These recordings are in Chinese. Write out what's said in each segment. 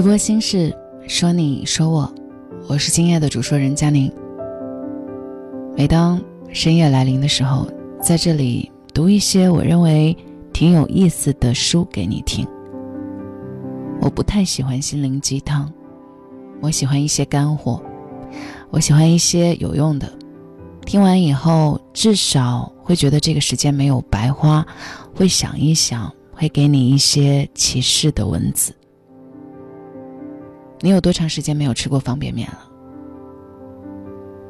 直播心事，说你说我，我是今夜的主说人佳宁。每当深夜来临的时候，在这里读一些我认为挺有意思的书给你听。我不太喜欢心灵鸡汤，我喜欢一些干货，我喜欢一些有用的。听完以后，至少会觉得这个时间没有白花，会想一想，会给你一些启示的文字。你有多长时间没有吃过方便面了？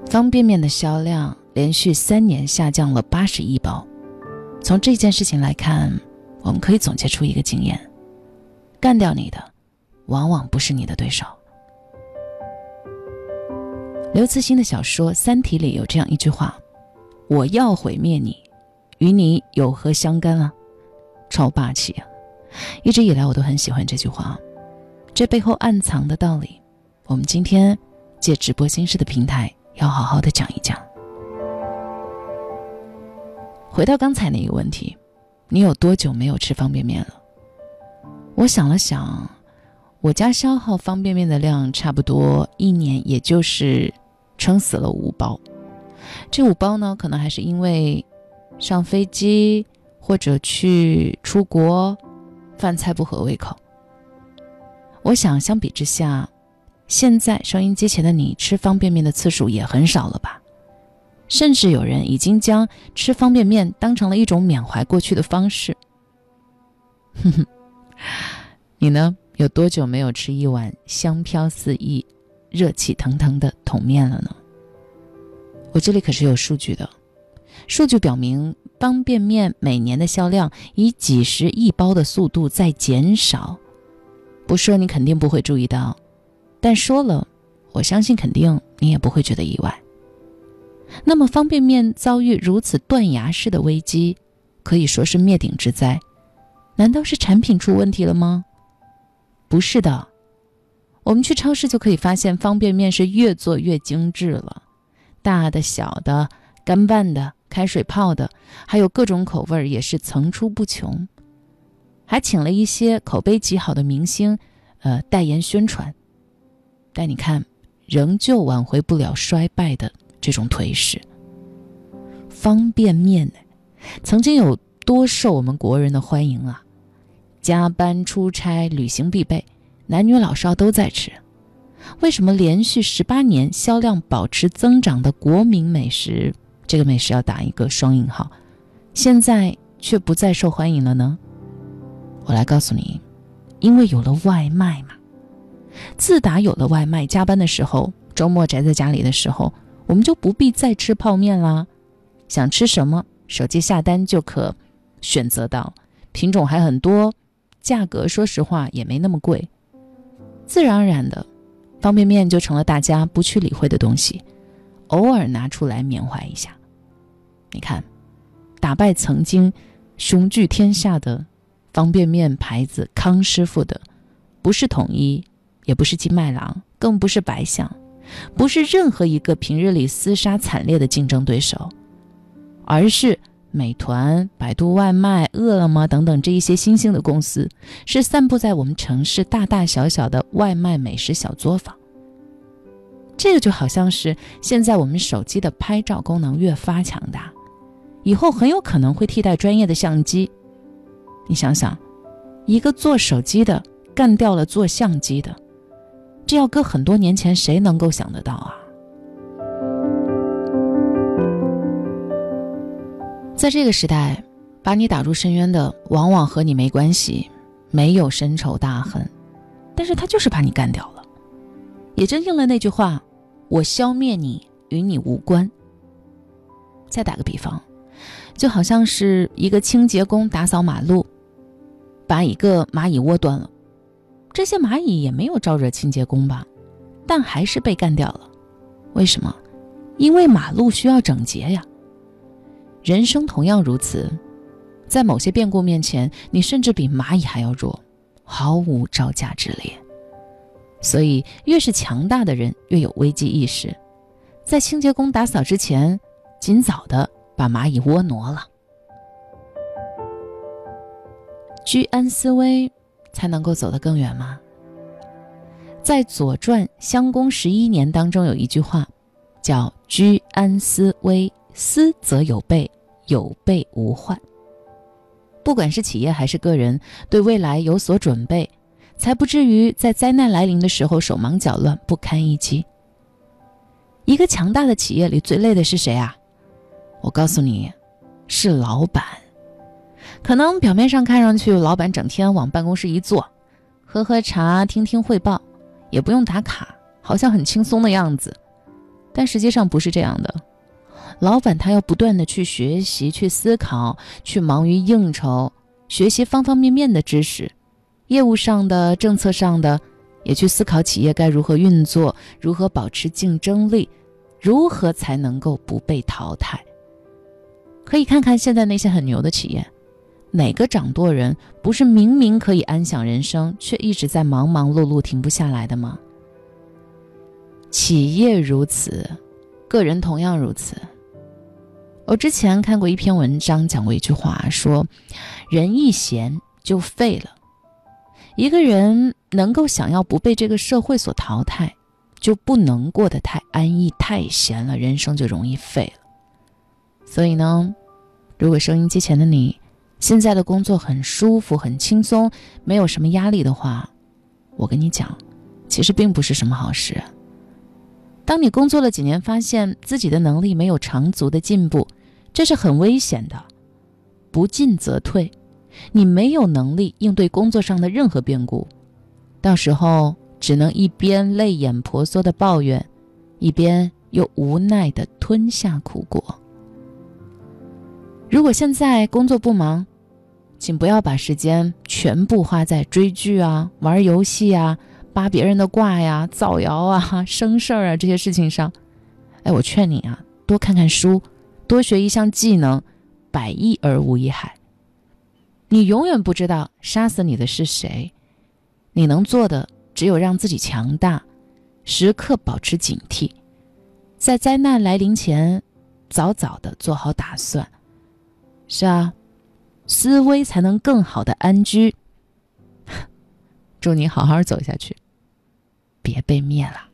方便面的销量连续三年下降了八十亿包。从这件事情来看，我们可以总结出一个经验：干掉你的，往往不是你的对手。刘慈欣的小说《三体》里有这样一句话：“我要毁灭你，与你有何相干啊？”超霸气啊！一直以来我都很喜欢这句话。这背后暗藏的道理，我们今天借直播心事的平台要好好的讲一讲。回到刚才那个问题，你有多久没有吃方便面了？我想了想，我家消耗方便面的量差不多一年，也就是撑死了五包。这五包呢，可能还是因为上飞机或者去出国，饭菜不合胃口。我想，相比之下，现在收音机前的你吃方便面的次数也很少了吧？甚至有人已经将吃方便面当成了一种缅怀过去的方式。哼哼，你呢？有多久没有吃一碗香飘四溢、热气腾腾的桶面了呢？我这里可是有数据的，数据表明，方便面每年的销量以几十亿包的速度在减少。不说你肯定不会注意到，但说了，我相信肯定你也不会觉得意外。那么方便面遭遇如此断崖式的危机，可以说是灭顶之灾，难道是产品出问题了吗？不是的，我们去超市就可以发现，方便面是越做越精致了，大的、小的、干拌的、开水泡的，还有各种口味也是层出不穷。还请了一些口碑极好的明星，呃，代言宣传。但你看，仍旧挽回不了衰败的这种颓势。方便面呢曾经有多受我们国人的欢迎啊！加班、出差、旅行必备，男女老少都在吃。为什么连续十八年销量保持增长的国民美食，这个美食要打一个双引号，现在却不再受欢迎了呢？我来告诉你，因为有了外卖嘛。自打有了外卖，加班的时候、周末宅在家里的时候，我们就不必再吃泡面啦。想吃什么，手机下单就可选择到，品种还很多，价格说实话也没那么贵。自然而然的，方便面就成了大家不去理会的东西，偶尔拿出来缅怀一下。你看，打败曾经雄踞天下的。方便面牌子康师傅的，不是统一，也不是金麦郎，更不是白象，不是任何一个平日里厮杀惨烈的竞争对手，而是美团、百度外卖、饿了么等等这一些新兴的公司，是散布在我们城市大大小小的外卖美食小作坊。这个就好像是现在我们手机的拍照功能越发强大，以后很有可能会替代专业的相机。你想想，一个做手机的干掉了做相机的，这要搁很多年前，谁能够想得到啊？在这个时代，把你打入深渊的往往和你没关系，没有深仇大恨，但是他就是把你干掉了，也真应了那句话：“我消灭你，与你无关。”再打个比方，就好像是一个清洁工打扫马路，把一个蚂蚁窝端了，这些蚂蚁也没有招惹清洁工吧，但还是被干掉了。为什么？因为马路需要整洁呀。人生同样如此，在某些变故面前，你甚至比蚂蚁还要弱，毫无招架之力。所以，越是强大的人，越有危机意识，在清洁工打扫之前。尽早的把蚂蚁窝挪了，居安思危，才能够走得更远吗？在《左传》襄公十一年当中有一句话，叫“居安思危，思则有备，有备无患”。不管是企业还是个人，对未来有所准备，才不至于在灾难来临的时候手忙脚乱、不堪一击。一个强大的企业里，最累的是谁啊？我告诉你，是老板。可能表面上看上去，老板整天往办公室一坐，喝喝茶，听听汇报，也不用打卡，好像很轻松的样子。但实际上不是这样的。老板他要不断的去学习、去思考、去忙于应酬，学习方方面面的知识，业务上的、政策上的，也去思考企业该如何运作，如何保持竞争力，如何才能够不被淘汰。可以看看现在那些很牛的企业，哪个掌舵人不是明明可以安享人生，却一直在忙忙碌碌停不下来的吗？企业如此，个人同样如此。我之前看过一篇文章，讲过一句话，说人一闲就废了。一个人能够想要不被这个社会所淘汰，就不能过得太安逸、太闲了，人生就容易废了。所以呢。如果收音机前的你，现在的工作很舒服、很轻松，没有什么压力的话，我跟你讲，其实并不是什么好事。当你工作了几年，发现自己的能力没有长足的进步，这是很危险的。不进则退，你没有能力应对工作上的任何变故，到时候只能一边泪眼婆娑的抱怨，一边又无奈的吞下苦果。如果现在工作不忙，请不要把时间全部花在追剧啊、玩游戏啊、扒别人的卦呀、造谣啊、生事儿啊这些事情上。哎，我劝你啊，多看看书，多学一项技能，百益而无一害。你永远不知道杀死你的是谁，你能做的只有让自己强大，时刻保持警惕，在灾难来临前，早早的做好打算。是啊，思危才能更好的安居。祝你好好走下去，别被灭了。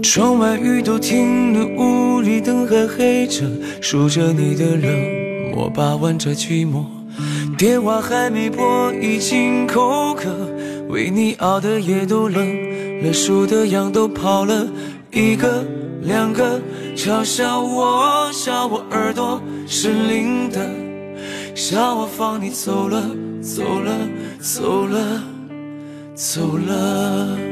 窗外雨都停了，屋里灯还黑着，数着你的冷。我把玩着寂寞，电话还没拨，已经口渴。为你熬的夜都冷了，数的羊都跑了，一个两个，嘲笑我，笑我耳朵是灵的，笑我放你走了，走了，走了，走了。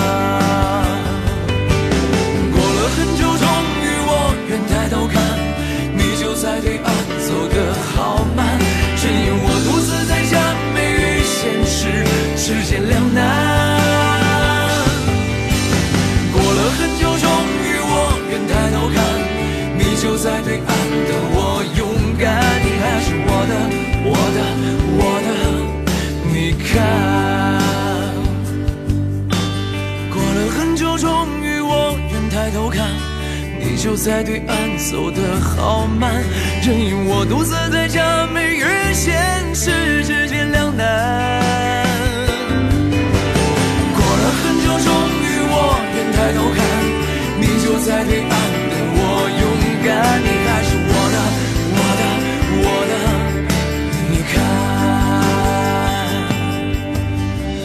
终于我愿抬头看。你就在对岸走得好慢，任由我独自在假寐与现实之间两难。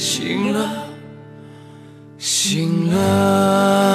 醒了，醒了。